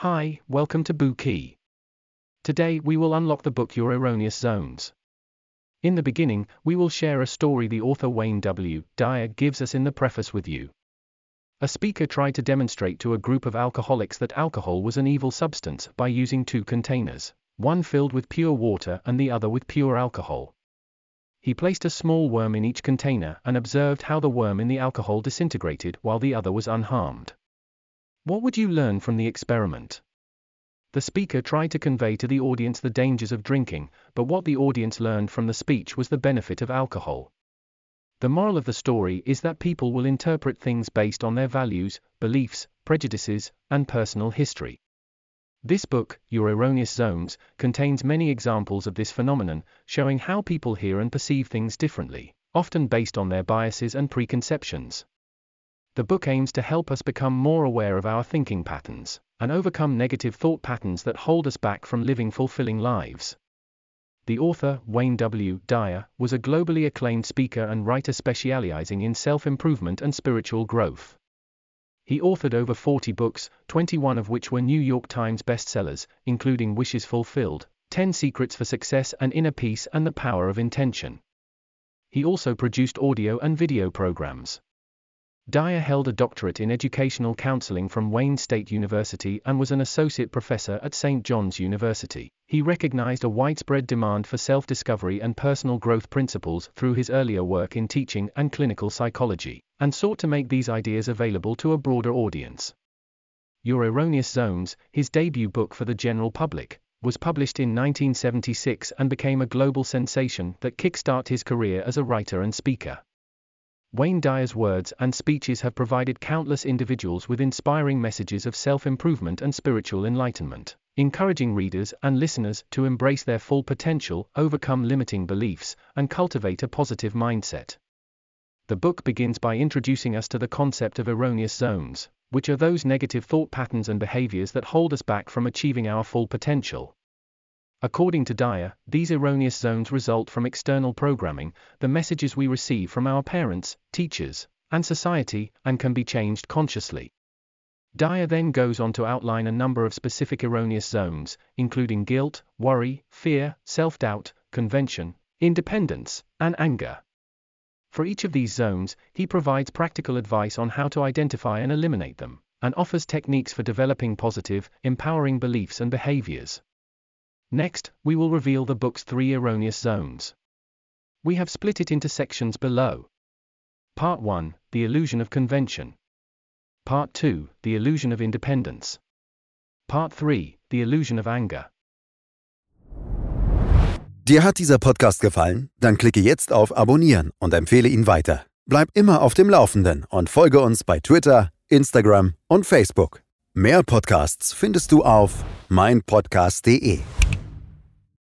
Hi, welcome to Bookey. Today we will unlock the book Your Erroneous Zones. In the beginning, we will share a story the author Wayne W. Dyer gives us in the preface with you. A speaker tried to demonstrate to a group of alcoholics that alcohol was an evil substance by using two containers, one filled with pure water and the other with pure alcohol. He placed a small worm in each container and observed how the worm in the alcohol disintegrated while the other was unharmed. What would you learn from the experiment? The speaker tried to convey to the audience the dangers of drinking, but what the audience learned from the speech was the benefit of alcohol. The moral of the story is that people will interpret things based on their values, beliefs, prejudices, and personal history. This book, Your Erroneous Zones, contains many examples of this phenomenon, showing how people hear and perceive things differently, often based on their biases and preconceptions. The book aims to help us become more aware of our thinking patterns and overcome negative thought patterns that hold us back from living fulfilling lives. The author, Wayne W. Dyer, was a globally acclaimed speaker and writer specializing in self improvement and spiritual growth. He authored over 40 books, 21 of which were New York Times bestsellers, including Wishes Fulfilled, 10 Secrets for Success and Inner Peace and the Power of Intention. He also produced audio and video programs. Dyer held a doctorate in educational counseling from Wayne State University and was an associate professor at St. John's University. He recognized a widespread demand for self discovery and personal growth principles through his earlier work in teaching and clinical psychology, and sought to make these ideas available to a broader audience. Your Erroneous Zones, his debut book for the general public, was published in 1976 and became a global sensation that kickstarted his career as a writer and speaker. Wayne Dyer's words and speeches have provided countless individuals with inspiring messages of self improvement and spiritual enlightenment, encouraging readers and listeners to embrace their full potential, overcome limiting beliefs, and cultivate a positive mindset. The book begins by introducing us to the concept of erroneous zones, which are those negative thought patterns and behaviors that hold us back from achieving our full potential. According to Dyer, these erroneous zones result from external programming, the messages we receive from our parents, teachers, and society, and can be changed consciously. Dyer then goes on to outline a number of specific erroneous zones, including guilt, worry, fear, self doubt, convention, independence, and anger. For each of these zones, he provides practical advice on how to identify and eliminate them, and offers techniques for developing positive, empowering beliefs and behaviors. Next, we will reveal the book's three erroneous zones. We have split it into sections below. Part 1 The Illusion of Convention. Part 2 The Illusion of Independence. Part 3 The Illusion of Anger. Dir hat dieser Podcast gefallen? Dann klicke jetzt auf Abonnieren und empfehle ihn weiter. Bleib immer auf dem Laufenden und folge uns bei Twitter, Instagram und Facebook. Mehr Podcasts findest du auf meinpodcast.de.